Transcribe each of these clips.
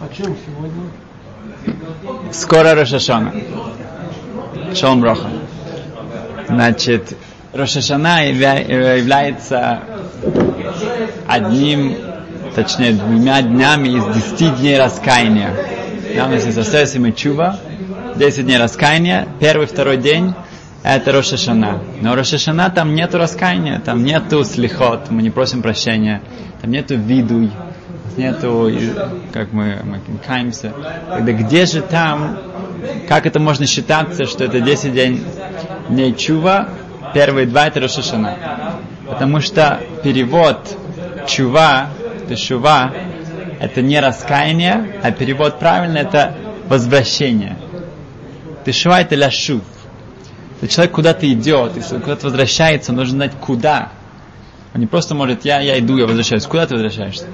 О чем сегодня? Скоро Рошашона. Шалом Броха. Значит, Рошашана является одним, точнее, двумя днями из десяти дней раскаяния. Нас есть Асес и Чува, 10 дней раскаяния, первый, второй день это Рошашана. Но Рошашана там нету раскаяния, там нету слихот, мы не просим прощения, там нету видуй, нету, как мы, мы каемся. Тогда где же там, как это можно считаться, что это 10 день дней чува, первые два это Рошашана. Потому что перевод чува, тешува, это не раскаяние, а перевод правильно это возвращение. Тешува это ляшув. Если человек куда-то идет, если куда-то возвращается, нужно знать куда. Он не просто может, я, я иду, я возвращаюсь. Куда ты возвращаешься?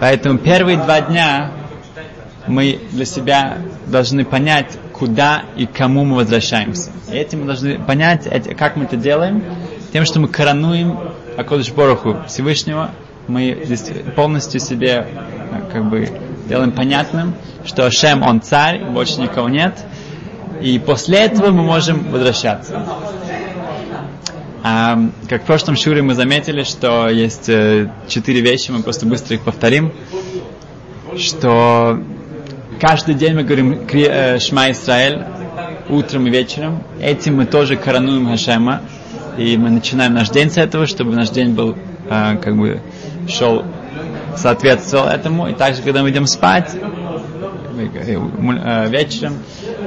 Поэтому первые два дня мы для себя должны понять, куда и кому мы возвращаемся. И этим мы должны понять, как мы это делаем, тем, что мы коронуем Акодыш Бороху Всевышнего, мы здесь полностью себе как бы делаем понятным, что Ашем, Он царь, больше никого нет, и после этого мы можем возвращаться. А, как в прошлом шуре мы заметили, что есть э, четыре вещи, мы просто быстро их повторим, что каждый день мы говорим э, Шма Исраэль утром и вечером. Этим мы тоже коронуем Хашема, и мы начинаем наш день с этого, чтобы наш день был э, как бы шел соответствовал этому. И также, когда мы идем спать, вечером,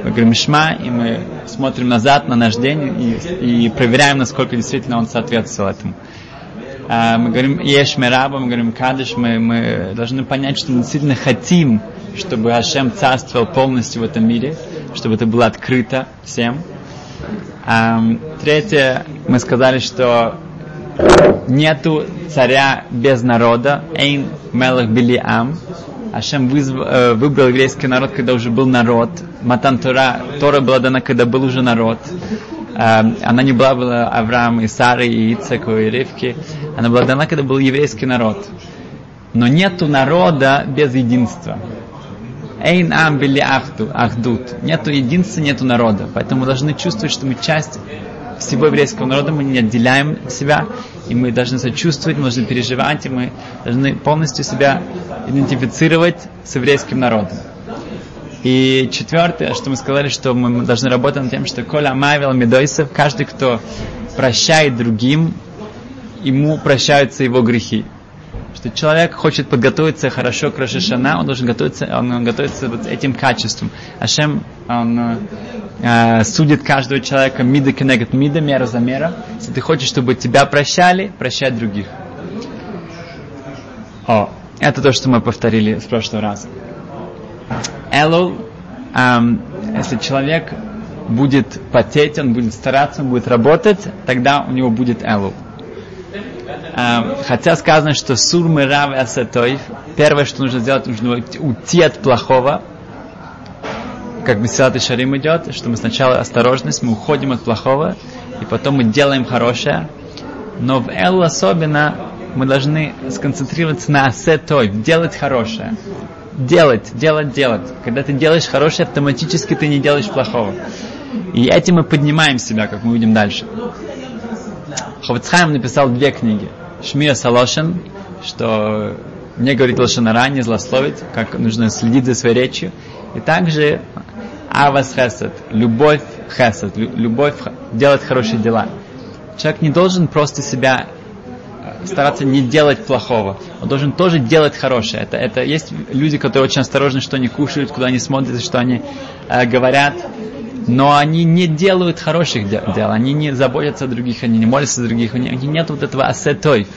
мы говорим Шма, и мы смотрим назад на наш день и, и проверяем, насколько действительно он соответствовал этому. А, мы говорим Еш Мераба, мы говорим Кадыш, мы, мы должны понять, что мы действительно хотим, чтобы Ашем царствовал полностью в этом мире, чтобы это было открыто всем. А, третье, мы сказали, что нету царя без народа, Эйн Мелах Билиам, Ашем вызв, э, выбрал еврейский народ, когда уже был народ. Матан Тора, Тора была дана, когда был уже народ. Э, она не была, была Авраам и Сары, и Ицеку, и Ривки. Она была дана, когда был еврейский народ. Но нету народа без единства. Эйн ам били ахду, ахдут. Нету единства, нету народа. Поэтому мы должны чувствовать, что мы часть всего еврейского народа, мы не отделяем себя, и мы должны сочувствовать, мы должны переживать, и мы должны полностью себя идентифицировать с еврейским народом. И четвертое, что мы сказали, что мы должны работать над тем, что Коля Мавил Медойсов, каждый, кто прощает другим, ему прощаются его грехи. Что человек хочет подготовиться хорошо к Рошашана, он должен готовиться, он готовится вот этим качеством. Ашем, он э, судит каждого человека мида кенегат мида, мера за мера. Если ты хочешь, чтобы тебя прощали, прощай других. О, это то, что мы повторили с прошлого раза. Элул, эм, если человек будет потеть, он будет стараться, он будет работать, тогда у него будет элул. Эм, хотя сказано, что сур мирав асатоев, первое, что нужно сделать, нужно уйти от плохого, как Месилат и Шарим идет, что мы сначала осторожность, мы уходим от плохого, и потом мы делаем хорошее. Но в Эл особенно мы должны сконцентрироваться на асетой, делать хорошее. Делать, делать, делать. Когда ты делаешь хорошее, автоматически ты не делаешь плохого. И этим мы поднимаем себя, как мы увидим дальше. Ховцхайм написал две книги. Шмия Салошин, что не говорить лошанара, не злословить, как нужно следить за своей речью. И также Авас Хесед, любовь Хесед, любовь делать хорошие дела. Человек не должен просто себя э, стараться не делать плохого. Он должен тоже делать хорошее. Это, это есть люди, которые очень осторожны, что они кушают, куда они смотрят, что они э, говорят. Но они не делают хороших дел, они не заботятся о других, они не молятся за других, у них нет вот этого асетойв.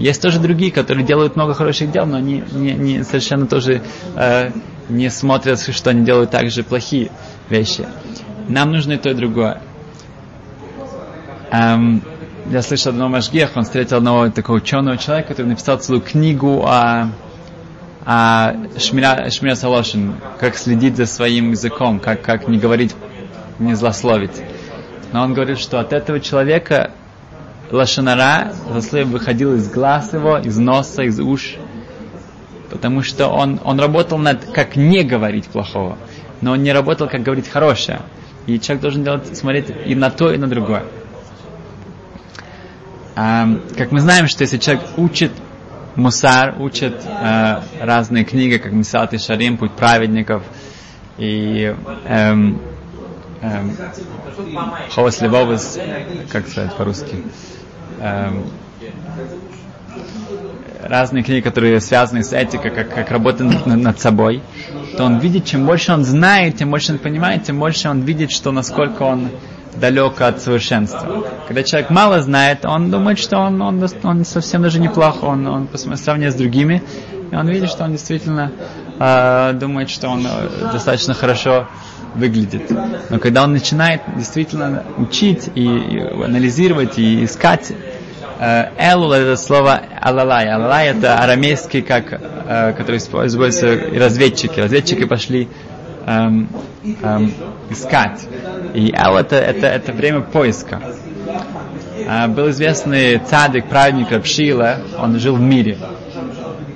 Есть тоже другие, которые делают много хороших дел, но они не, не совершенно тоже э, не смотрят, что они делают также плохие вещи. Нам нужно и то, и другое. Эм, я слышал одного Машгех, он встретил одного такого ученого человека, который написал целую книгу о, о Шмира, Шмира Салошин, как следить за своим языком, как, как не говорить, не злословить. Но он говорит, что от этого человека лошанара, засловие выходил из глаз его, из носа, из уш. потому что он, он работал над как не говорить плохого, но он не работал как говорить хорошее. И человек должен делать, смотреть и на то, и на другое. А, как мы знаем, что если человек учит мусар, учит а, разные книги, как Мисат и Шарим, Путь праведников, и эм, эм, Ховас Левовас, как сказать по-русски, эм, разные книги, которые связаны с этикой, как, как работа над, над собой, то он видит, чем больше он знает, тем больше он понимает, тем больше он видит, что насколько он далек от совершенства. Когда человек мало знает, он думает, что он, он, он совсем даже неплох, он, он по сравнению с другими, и он видит, что он действительно э, думает, что он э, достаточно хорошо выглядит. Но когда он начинает действительно учить и, анализировать и искать Э, это слово алалай. Алалай это арамейский, как, э, который используется разведчики. Разведчики пошли эм, эм, искать. И Эл это, это, это время поиска. Э, был известный цадик, праведник Рабшила, он жил в мире.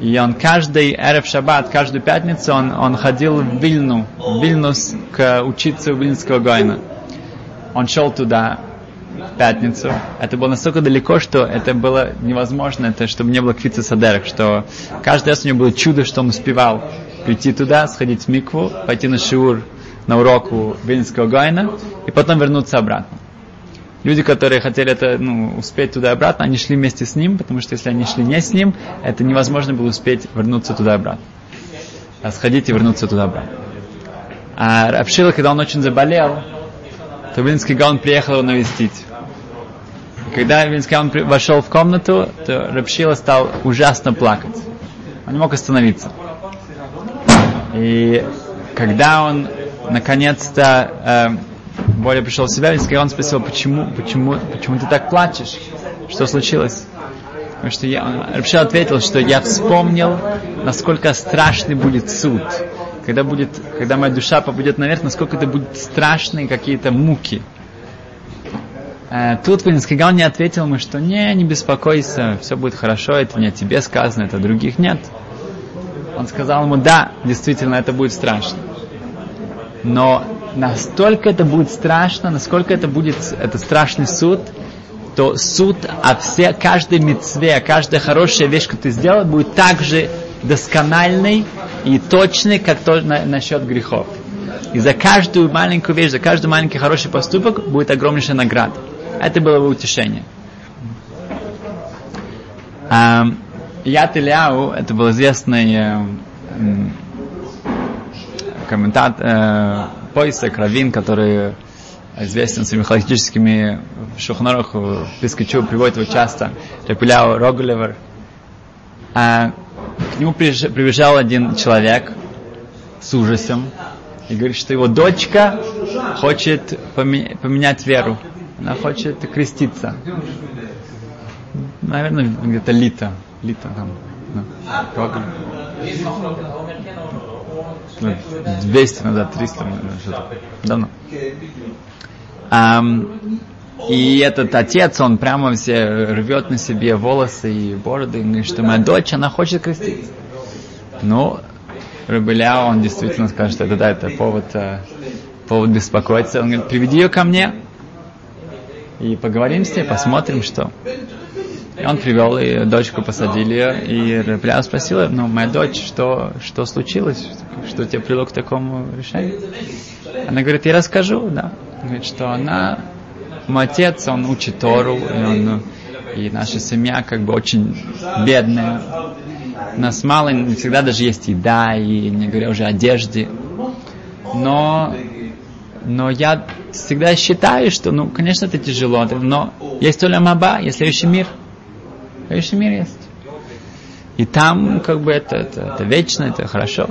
И он каждый Эрев Шаббат, каждую пятницу он, он ходил в Вильну, в Вильнус к учиться у Вильнского Гойна. Он шел туда, в пятницу. Это было настолько далеко, что это было невозможно, это чтобы не было квица садерок, что каждый раз у него было чудо, что он успевал прийти туда, сходить в микву, пойти на шиур, на урок у Вильнского Гайна и потом вернуться обратно. Люди, которые хотели это, ну, успеть туда и обратно, они шли вместе с ним, потому что если они шли не с ним, это невозможно было успеть вернуться туда и обратно. А сходить и вернуться туда обратно. А Рабшила, когда он очень заболел, то Вильнский Гаон приехал его навестить. Когда Вильнский Гаон вошел в комнату, то Рабшила стал ужасно плакать. Он не мог остановиться. И когда он наконец-то э, более пришел в себя, Вильнский Гаон спросил, почему, почему, почему ты так плачешь? Что случилось? Потому что я, Рабшил ответил, что я вспомнил, насколько страшный будет суд когда, будет, когда моя душа попадет наверх, насколько это будет страшные какие-то муки. Э, тут Вильнский Гаон не ответил ему, что не, не беспокойся, все будет хорошо, это не о тебе сказано, это других нет. Он сказал ему, да, действительно, это будет страшно. Но настолько это будет страшно, насколько это будет это страшный суд, то суд о все, каждой мецве, каждая хорошая вещь, которую ты сделал, будет так же доскональный и точный, как то на, насчет грехов. И за каждую маленькую вещь, за каждый маленький хороший поступок будет огромнейшая награда. Это было бы утешение. А, Ят Ильяу, это был известный э, комментатор, э, поисок, раввин, который известен своими халактическими шухнарах, в Пискачу приводит его часто, Репуляу Рогулевер. А, к нему прибежал один человек с ужасом и говорит, что его дочка хочет поменять веру. Она хочет креститься. Наверное, где-то лита. Лита там. Ну, 200 назад, 300, что-то. Давно. Um, и этот отец, он прямо все рвет на себе волосы и бороды, и говорит, что моя дочь, она хочет креститься. Ну, Рабеля, он действительно скажет, что это, да, это повод, э, повод беспокоиться. Он говорит, приведи ее ко мне, и поговорим с ней, посмотрим, что. И он привел, и дочку посадили и Рабеля спросила, ну, моя дочь, что, что случилось, что тебя привело к такому решению? Она говорит, я расскажу, да. Говорит, что она мой отец, он учит Тору, и, он, и наша семья как бы очень бедная. У нас мало, не всегда даже есть еда, и не говоря уже одежде. Но, но я всегда считаю, что, ну, конечно, это тяжело, но есть Оля Маба, есть следующий мир. Следующий мир есть. И там, как бы, это, это, это вечно, это хорошо.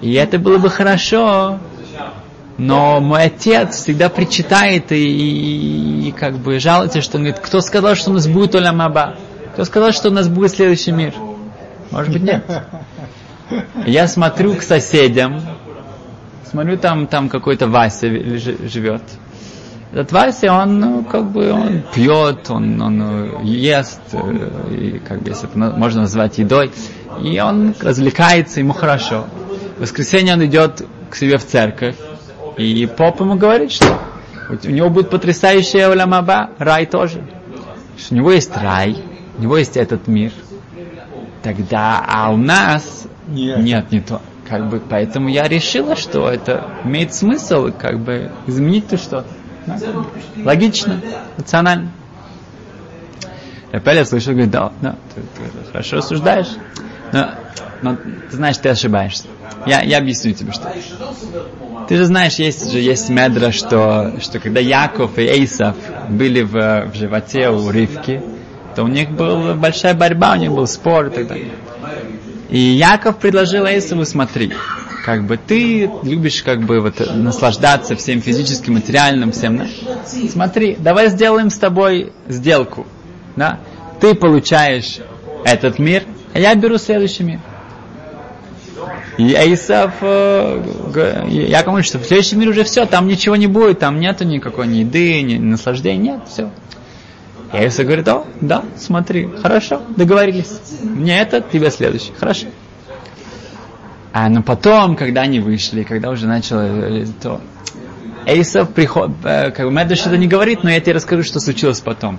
И это было бы хорошо, но мой отец всегда причитает и, и, и как бы жалуется, что он говорит, кто сказал, что у нас будет Олямаба? Кто сказал, что у нас будет следующий мир? Может быть, нет. Я смотрю к соседям, смотрю, там, там какой-то Вася живет. Этот Вася, он, ну, как бы, он пьет, он, он э, ест, э, и, как бы, если это можно назвать едой, и он развлекается, ему хорошо. В воскресенье он идет к себе в церковь, и поп ему говорит, что у него будет потрясающая улямаба, рай тоже. Что у него есть рай, у него есть этот мир. Тогда, а у нас нет, нет не то. Как бы, поэтому я решила, что это имеет смысл, как бы, изменить то что-то. Да? Логично, рационально. Рапель слышал, говорит, да, да, ты, ты хорошо рассуждаешь, но, но ты знаешь, ты ошибаешься. Я, я объясню тебе, что. Ты же знаешь, есть же есть медра, что, что когда Яков и Эйсов были в, в животе у Ривки, то у них была большая борьба, у них был спор и так далее. И Яков предложил Эйсову, смотри, как бы ты любишь как бы вот наслаждаться всем физическим, материальным, всем, да? Смотри, давай сделаем с тобой сделку, да? Ты получаешь этот мир, а я беру следующий мир. И Эйсов, э, я говорю, что в следующем мире уже все, там ничего не будет, там нету никакой ни еды, ни наслаждения, нет, все. Эйсов говорит, о, да, смотри, хорошо, договорились. Мне это, тебе следующий, хорошо. А, но потом, когда они вышли, когда уже начало, э, то Эйсов приход, э, как бы Медуш это не говорит, но я тебе расскажу, что случилось потом.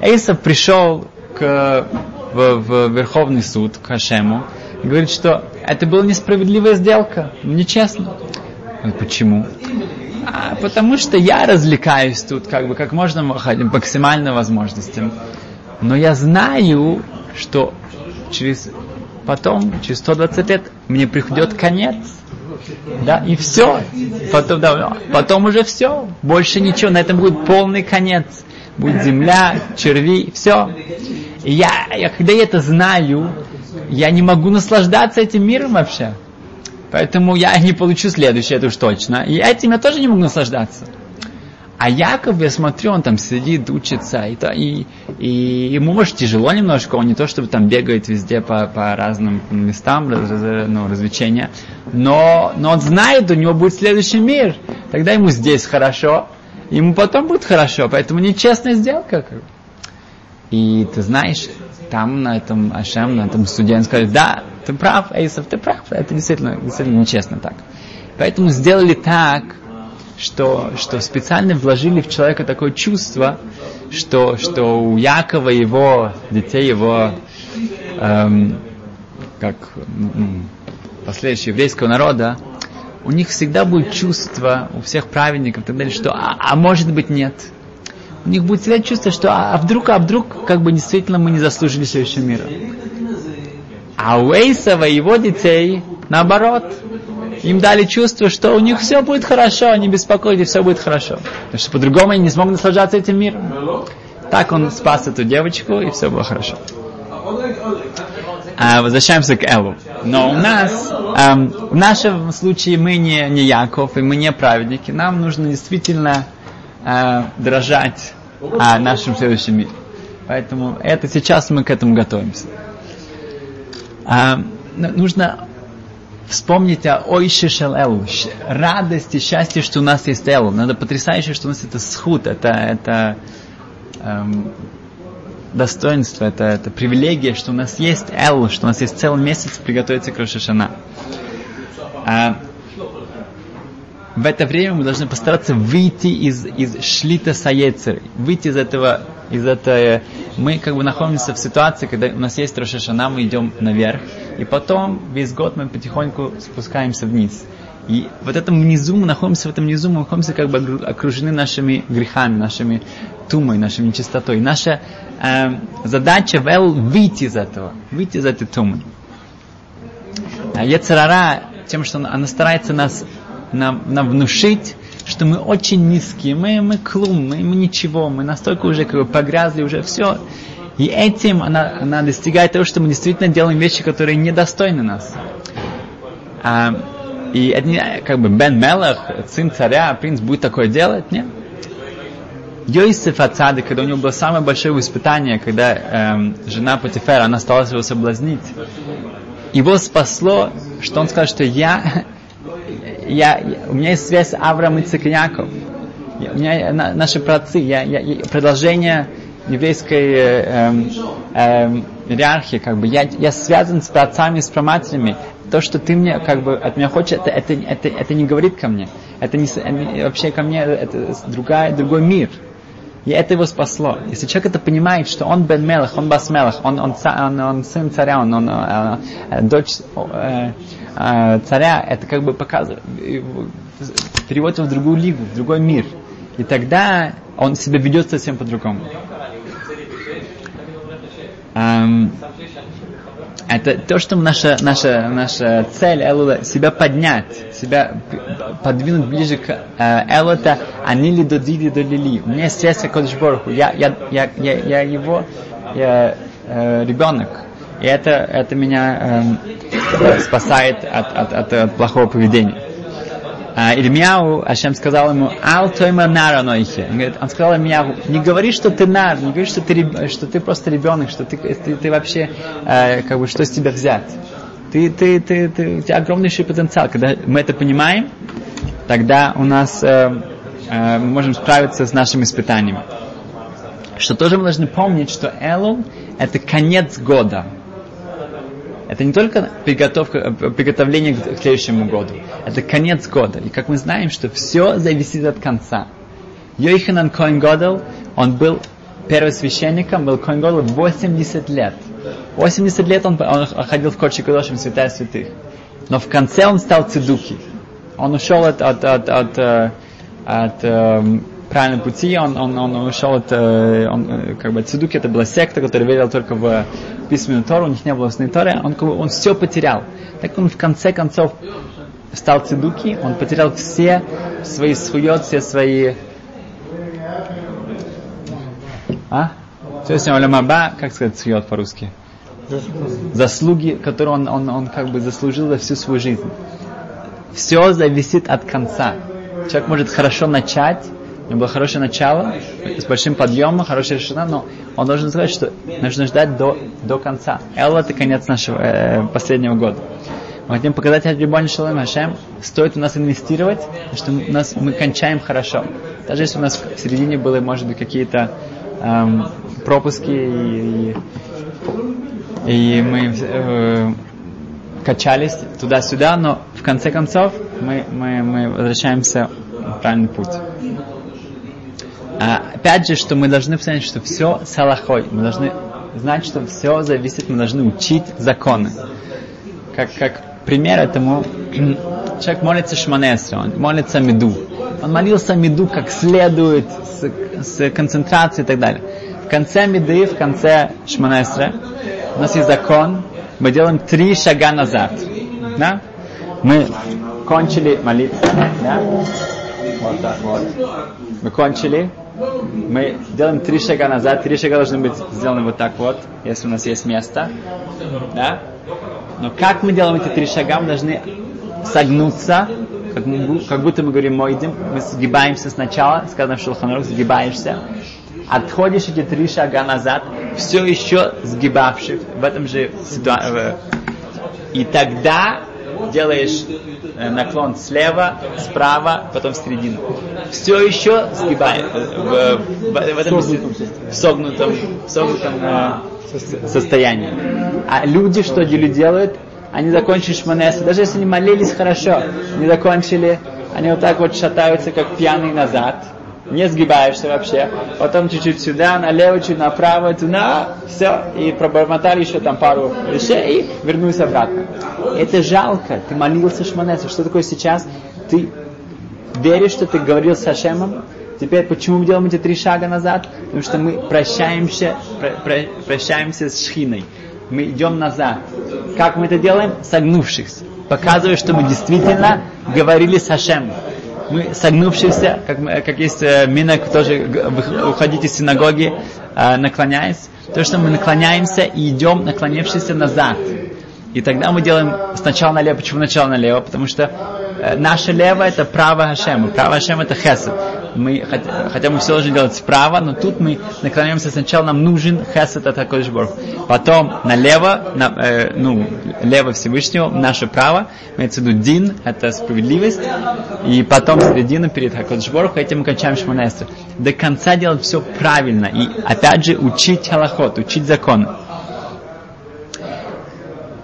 Эйсов пришел к, в, в Верховный суд, к Хашему, и говорит, что это была несправедливая сделка, нечестно. Почему? А, потому что я развлекаюсь тут, как бы, как можно максимально возможностям. Но я знаю, что через потом, через 120 лет, мне приходит конец. Да, и все. Потом, да, потом уже все. Больше ничего. На этом будет полный конец. Будет земля, черви, все. И я, я, когда я это знаю, я не могу наслаждаться этим миром вообще. Поэтому я не получу следующее, это уж точно. И этим я тоже не могу наслаждаться. А Яков, я смотрю, он там сидит, учится, и, то, и, и ему, может, тяжело немножко, он не то, чтобы там бегает везде по, по разным местам, раз, ну, развлечения, но, но он знает, у него будет следующий мир, тогда ему здесь хорошо, ему потом будет хорошо, поэтому нечестная сделка. И ты знаешь, там на этом Ашем, на этом суде, он скажет, да, ты прав, Эйсов, ты прав, это действительно, действительно нечестно так. Поэтому сделали так, что, что специально вложили в человека такое чувство, что, что у Якова его детей, его эм, как последующего еврейского народа, у них всегда будет чувство, у всех праведников и так далее, что а, а может быть нет. У них будет всегда чувство, что а, а вдруг, а вдруг, как бы действительно мы не заслужили следующего мира. А у Эйсова и его детей, наоборот, им дали чувство, что у них все будет хорошо, не беспокойтесь, все будет хорошо. Потому что по-другому они не смогут наслаждаться этим миром. Так он спас эту девочку, и все было хорошо. А, возвращаемся к Элу. Но у нас, эм, в нашем случае мы не, не Яков, и мы не праведники. Нам нужно действительно э, дрожать о нашем следующем мире. Поэтому это сейчас мы к этому готовимся. А, нужно вспомнить о Ойше Шел Элу, радости, счастье, что у нас есть Элу. Надо потрясающе, что у нас это схуд, это, это эм, достоинство, это, это привилегия, что у нас есть Элу, что у нас есть целый месяц приготовиться к Рошашана. А, в это время мы должны постараться выйти из, из шлита саецер, выйти из этого, из этого, мы как бы находимся в ситуации, когда у нас есть Рошашана, мы идем наверх, и потом весь год мы потихоньку спускаемся вниз. И вот этом внизу, мы находимся в этом внизу, мы находимся как бы окружены нашими грехами, нашими тумой, нашей нечистотой. Наша э, задача в Эл выйти из этого, выйти из этой тумы. А Ецарара, тем, что она старается нас нам, нам внушить, что мы очень низкие, мы, мы клум, мы, мы ничего, мы настолько уже как бы погрязли, уже все. И этим она, она достигает того, что мы действительно делаем вещи, которые недостойны нас. А, и это как бы Бен Мелах, сын царя, принц будет такое делать, нет? Йосиф Ацады, когда у него было самое большое испытание, когда эм, жена Патифера, она стала его соблазнить, его спасло, что он сказал, что я, я, у меня есть связь Авраам и Яков. Я, у меня на, наши праотцы, я, я, я, продолжение еврейской э, э, э, иерархии, как бы, я, я связан с праотцами, с проматерями. То, что ты мне, как бы, от меня хочешь, это, это, это, это не говорит ко мне. Это не, вообще ко мне, это другая, другой мир. И это его спасло. Если человек это понимает, что он Бен Мелах, он Бас Мелах, он, он, он, он сын царя, он, он э, э, дочь э, э, царя, это как бы показывает, переводит его в другую лигу, в другой мир. И тогда он себя ведет совсем по-другому. Эм, это то, что наша, наша, наша цель Элула, себя поднять, себя подвинуть ближе к э, Элута, они ли до Диди до Лили. У меня есть связь Кодышборху, я, я, я, я, я его я, э, ребенок. И это, это меня э, спасает от, от, от, от плохого поведения а, Ирмияу, Ашем сказал ему, Ал тойма нара нойхе. Он, говорит, он сказал Ирмияу, не говори, что ты нар, не говори, что ты, что ты просто ребенок, что ты, ты, ты вообще, э, как бы, что с тебя взять. Ты, ты, ты, ты, у тебя огромнейший потенциал. Когда мы это понимаем, тогда у нас э, э, мы можем справиться с нашими испытаниями. Что тоже мы должны помнить, что Элул это конец года. Это не только подготовка, приготовление к следующему году. Это конец года. И как мы знаем, что все зависит от конца. Йоханан Коин Годел, он был первосвященником, был Коин Годел 80 лет. 80 лет он, он ходил в Кодши Кудошим Святая Святых. Но в конце он стал цидуки. Он ушел от, от, от, от, от, от эм, правильном пути, он, он, он ушел от, э, он, э, как бы, Цидуки это была секта, которая верила только в письменную Тору, у них не было устной Торы, он, как бы, он все потерял. Так он в конце концов стал Цидуки, он потерял все свои схует, все свои... А? Все с Маба, как сказать схует по-русски? Заслуги, которые он, он, он как бы заслужил за всю свою жизнь. Все зависит от конца. Человек может хорошо начать, у него было хорошее начало, с большим подъемом, хорошая решена, но он должен сказать, что нужно ждать до, до конца. Эл это конец нашего э, последнего года. Мы хотим показать Аджибони Шалам Хашем, стоит у нас инвестировать, что у нас, мы кончаем хорошо. Даже если у нас в середине были, может быть, какие-то эм, пропуски и, и мы э, качались туда-сюда, но в конце концов мы, мы, мы возвращаемся в правильный путь. А, опять же, что мы должны понять, что все салахой. Мы должны знать, что все зависит, мы должны учить законы. Как, как пример этому, человек молится шманесра, он молится меду. Он молился меду как следует, с, с концентрацией и так далее. В конце меды, в конце шманесра, у нас есть закон, мы делаем три шага назад. Да? Мы кончили молиться, да? Вот так вот. Мы кончили, мы делаем три шага назад, три шага должны быть сделаны вот так вот, если у нас есть место. Да? Но как мы делаем эти три шага, мы должны согнуться, как, мы, как будто мы говорим мойдим, мы сгибаемся сначала, сказано в Шелханарух, сгибаешься, отходишь эти три шага назад, все еще сгибавшись в этом же ситуации. И тогда делаешь э, наклон слева, справа, потом в середину. Все еще сгибает в, в, в этом в согнутом, в согнутом э, состоянии. А люди что делают? Они закончили шманеса, даже если они молились хорошо, не закончили, они вот так вот шатаются, как пьяные назад не сгибаешься вообще, потом чуть-чуть сюда, налево, чуть направо, туда, все, и пробормотали еще там пару вещей, и вернулись обратно. Это жалко, ты молился Шманесу, что такое сейчас? Ты веришь, что ты говорил с Хашемом, Теперь почему мы делаем эти три шага назад? Потому что мы прощаемся, про, про, прощаемся с Шхиной. Мы идем назад. Как мы это делаем? Согнувшись. Показывая, что мы действительно говорили с Хашемом мы согнувшиеся, как, как есть э, минок, тоже уходить из синагоги, э, наклоняясь, то, что мы наклоняемся и идем, наклонившись назад. И тогда мы делаем сначала налево. Почему сначала налево? Потому что наше лево это право Хашема, право Хашема это хесед. Мы, хотя, мы все должны делать справа, но тут мы наклоняемся сначала, нам нужен хесед от Акодыш Потом налево, на, э, ну, лево Всевышнего, наше право, имеется в виду дин, это справедливость, и потом середина перед Акодыш этим мы кончаем шманестр. До конца делать все правильно, и опять же учить халахот, учить законы.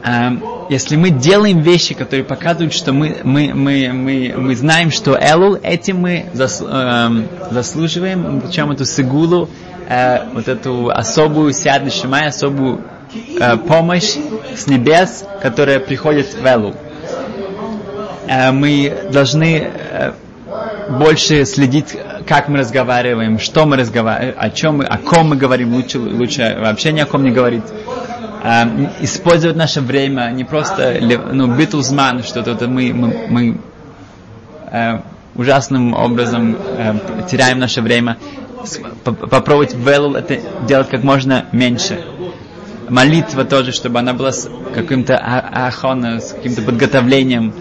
Эм, если мы делаем вещи, которые показывают, что мы, мы, мы, мы, мы знаем, что Элул, этим мы зас, э, заслуживаем, мы получаем эту сигулу, э, вот эту особую сяд шимай, особую э, помощь с небес, которая приходит в Элул. Э, мы должны э, больше следить, как мы разговариваем, что мы разговариваем, о чем мы, о ком мы говорим, лучше, лучше вообще ни о ком не говорить использовать наше время, не просто ну, битлзман, что-то мы, мы, мы э, ужасным образом э, теряем наше время. Попробовать велл это делать как можно меньше. Молитва тоже, чтобы она была с каким-то а, ахона, с каким-то подготовлением.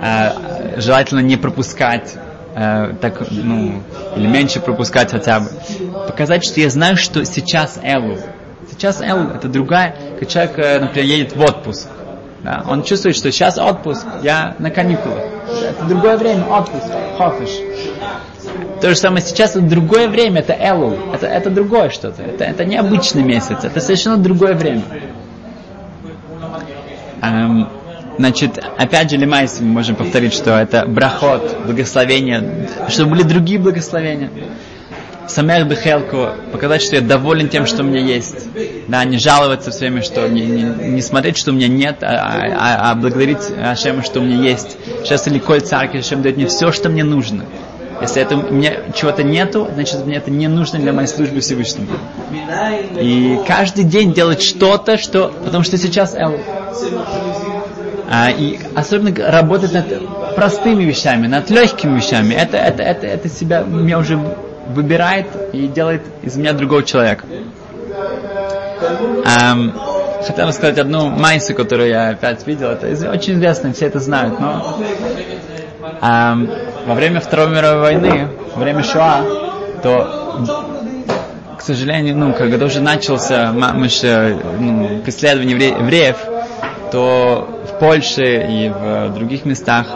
Э, желательно не пропускать э, так, ну, или меньше пропускать хотя бы. Показать, что я знаю, что сейчас Элу, Сейчас Эл это другая, как человек, э, например, едет в отпуск. Да, он чувствует, что сейчас отпуск, я на каникулах. Это другое время, отпуск, חופש. То же самое сейчас, это другое время, это Элуль, это, это другое что-то, это, это не обычный месяц, это совершенно другое время. Эм, значит, опять же, למעשה мы можем повторить, что это ברכות, благословение, чтобы были другие благословения. שמח בחלקו, показать, что я доволен тем, что у меня есть. Да, не жаловаться все время, что не, не, не смотреть, что у меня нет, а, а, а благодарить Ашема, что у меня есть. Сейчас или коль царки, Ашем дает мне все, что мне нужно. Если это, у меня чего-то нету, значит мне это не нужно для моей службы Всевышнему. И каждый день делать что-то, что... Потому что сейчас Эл... А, и особенно работать над простыми вещами, над легкими вещами. Это, это, это, это себя, меня уже выбирает и делает из меня другого человека. Эм, хотел рассказать одну майсу, которую я опять видел. Это очень известно, все это знают. Но эм, во время Второй мировой войны, во время Шоа, то, к сожалению, ну, когда уже начался ну, преследование евреев, то в Польше и в других местах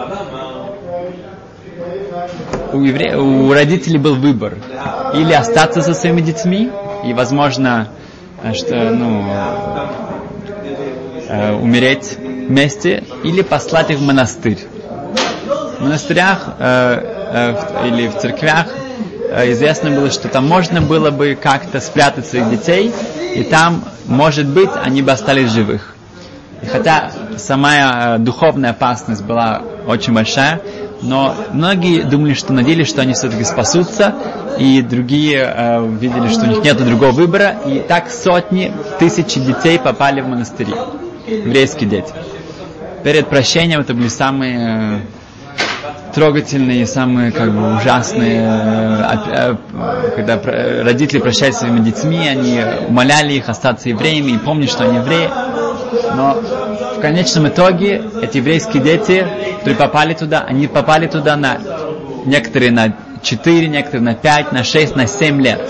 у, евре... у родителей был выбор. Или остаться со своими детьми, и, возможно, э, что, ну, э, умереть вместе, или послать их в монастырь. В монастырях э, э, или в церквях э, известно было, что там можно было бы как-то спрятать своих детей, и там, может быть, они бы остались живых. И хотя сама э, духовная опасность была очень большая, но многие думали, что надеялись, что они все-таки спасутся, и другие э, видели, что у них нет другого выбора, и так сотни, тысячи детей попали в монастыри, еврейские дети. Перед прощением это были самые э, трогательные, самые как бы ужасные, э, э, когда родители прощались своими детьми, они умоляли их остаться евреями и помнить, что они евреи. Но конечном итоге эти еврейские дети, которые попали туда, они попали туда на некоторые на 4, некоторые на 5, на 6, на 7 лет.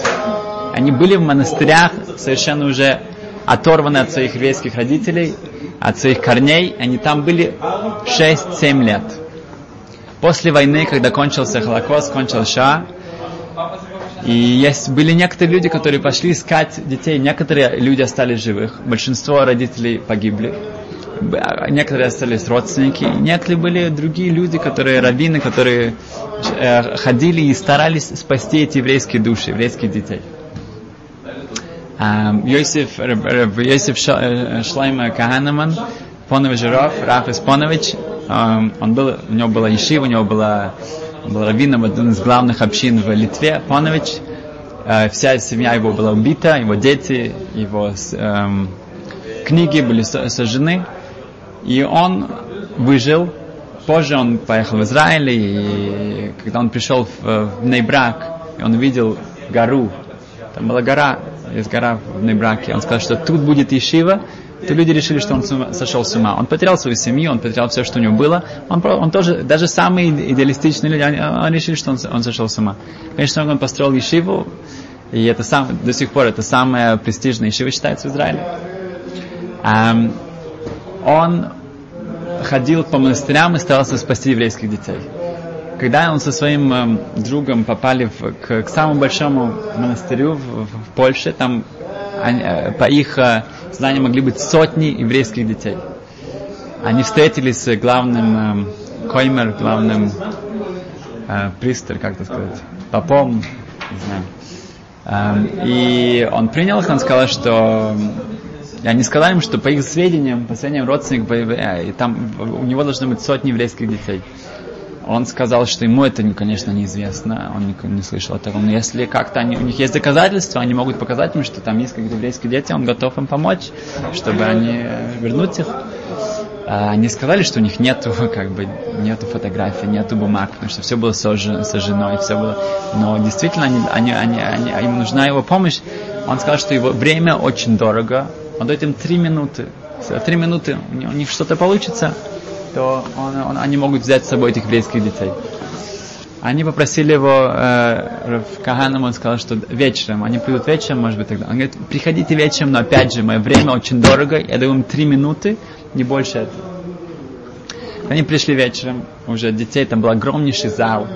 Они были в монастырях совершенно уже оторваны от своих еврейских родителей, от своих корней. Они там были 6-7 лет. После войны, когда кончился Холокост, кончился Ша, и есть, были некоторые люди, которые пошли искать детей. Некоторые люди остались живых. Большинство родителей погибли. Некоторые остались родственники. Некоторые были другие люди, которые раввины, которые э, ходили и старались спасти эти еврейские души, еврейских детей. Um, Йосиф, Йосиф э, Шлайма Каханаман, Понович Жиров, Раф Испонович, um, он был, у него была ешива, у него была был раввином один из главных общин в Литве, Панович. Э, вся семья его была убита, его дети, его эм, книги были сожжены. И он выжил. Позже он поехал в Израиль, и когда он пришел в, в Нейбрак, он увидел гору. Там была гора, есть гора в Нейбраке. Он сказал, что тут будет Ешива, то люди решили, что он сошел с ума. Он потерял свою семью, он потерял все, что у него было. Он, он тоже, даже самые идеалистичные люди, они, они решили, что он, он сошел с ума. Конечно, он построил ешиву, и это сам, до сих пор это самая престижная ешива считается в Израиле. Um, он ходил по монастырям и старался спасти еврейских детей. Когда он со своим э, другом попали в, к, к самому большому монастырю в, в Польше, там они, э, по их э, знаниям могли быть сотни еврейских детей. Они встретились с главным э, коймер, главным э, пристер, как это сказать, попом, не знаю. Э, и он принял их, он сказал, что они сказали им, что по их сведениям, по сведениям родственников, и там у него должны быть сотни еврейских детей. Он сказал, что ему это, конечно, неизвестно, он не, не слышал этого. Но если как-то они, у них есть доказательства, они могут показать им, что там есть какие-то еврейские дети, он готов им помочь, чтобы они э, вернуть их. А они сказали, что у них нету, как бы, нету фотографий, нету бумаг, потому что все было сожжено, сожжено и все было. Но действительно, они, они, они, они, им нужна его помощь. Он сказал, что его время очень дорого. Он дает им три минуты. Три минуты у них что-то получится, то он, он, они могут взять с собой этих еврейских детей. Они попросили его, э, в Каганом, он сказал, что вечером, они придут вечером, может быть, тогда. Он говорит, приходите вечером, но опять же, мое время очень дорого, я даю им три минуты, не больше этого. Они пришли вечером, уже детей, там был огромнейший зал,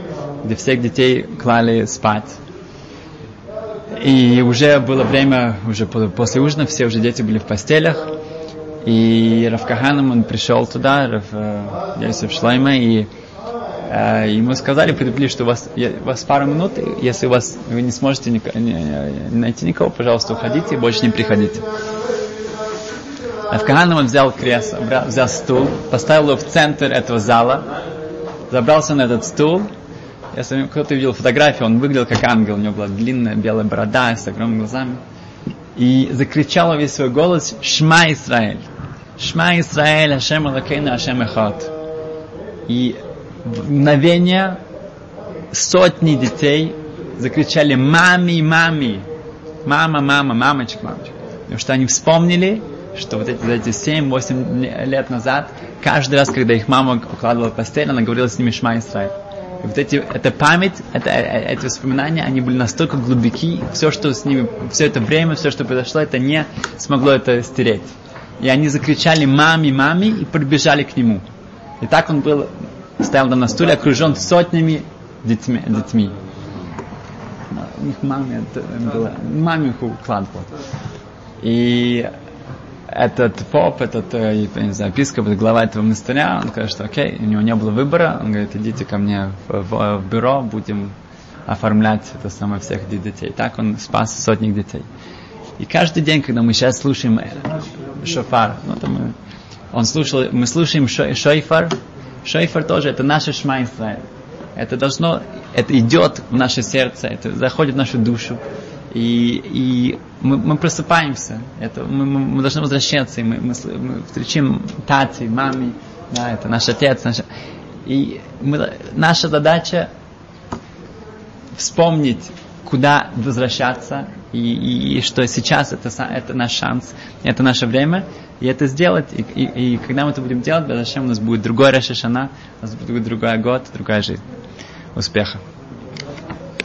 где всех детей клали спать. И уже было время, уже после ужина, все уже дети были в постелях. И Равкаханом он пришел туда, Рав Йосиф Шлайма, и э, ему сказали, предупредили, что у вас, у вас пару минут, если у вас вы не сможете ни, не, не найти никого, пожалуйста, уходите и больше не приходите. Равкаханом он взял кресло, взял стул, поставил его в центр этого зала, забрался на этот стул, если кто-то видел фотографию, он выглядел как ангел, у него была длинная белая борода с огромными глазами. И закричал весь свой голос «Шма Исраэль!» Шма Исраэль, Ашем Алакейна, Ашем Эхот. И в мгновение сотни детей закричали «Мами, мами!» Мама, мама, мамочка, мамочка. Потому что они вспомнили, что вот эти, эти 7-8 лет назад, каждый раз, когда их мама укладывала в постель, она говорила с ними «Шма Исраэль». Вот эти, эта память, это, э, эти воспоминания, они были настолько глубоки, все, что с ними, все это время, все, что произошло, это не смогло это стереть. И они закричали «маме, маме» и прибежали к нему. И так он был, стоял там на стуле, окружен сотнями детьми. детьми. У них маме это было, маме их укладывал. И этот поп, этот, э, я не знаю, епископ, глава этого монастыря, он говорит, что окей, у него не было выбора, он говорит, идите ко мне в, в, в бюро, будем оформлять это самое всех детей. Так он спас сотни детей. И каждый день, когда мы сейчас слушаем шофар, ну, там, он слушал, мы слушаем шо, шойфар, шойфар тоже, это наше шма. Это должно, это идет в наше сердце, это заходит в нашу душу. И, и мы, мы просыпаемся, это, мы, мы, мы должны возвращаться, и мы, мы, мы встречаем тати, маме, да, это наш отец, наш, и мы, наша задача вспомнить куда возвращаться, и, и, и что сейчас это, это наш шанс, это наше время, и это сделать. И, и, и когда мы это будем делать, зачем у нас будет другой Рошашана, у нас будет другой год, другая жизнь. Успеха!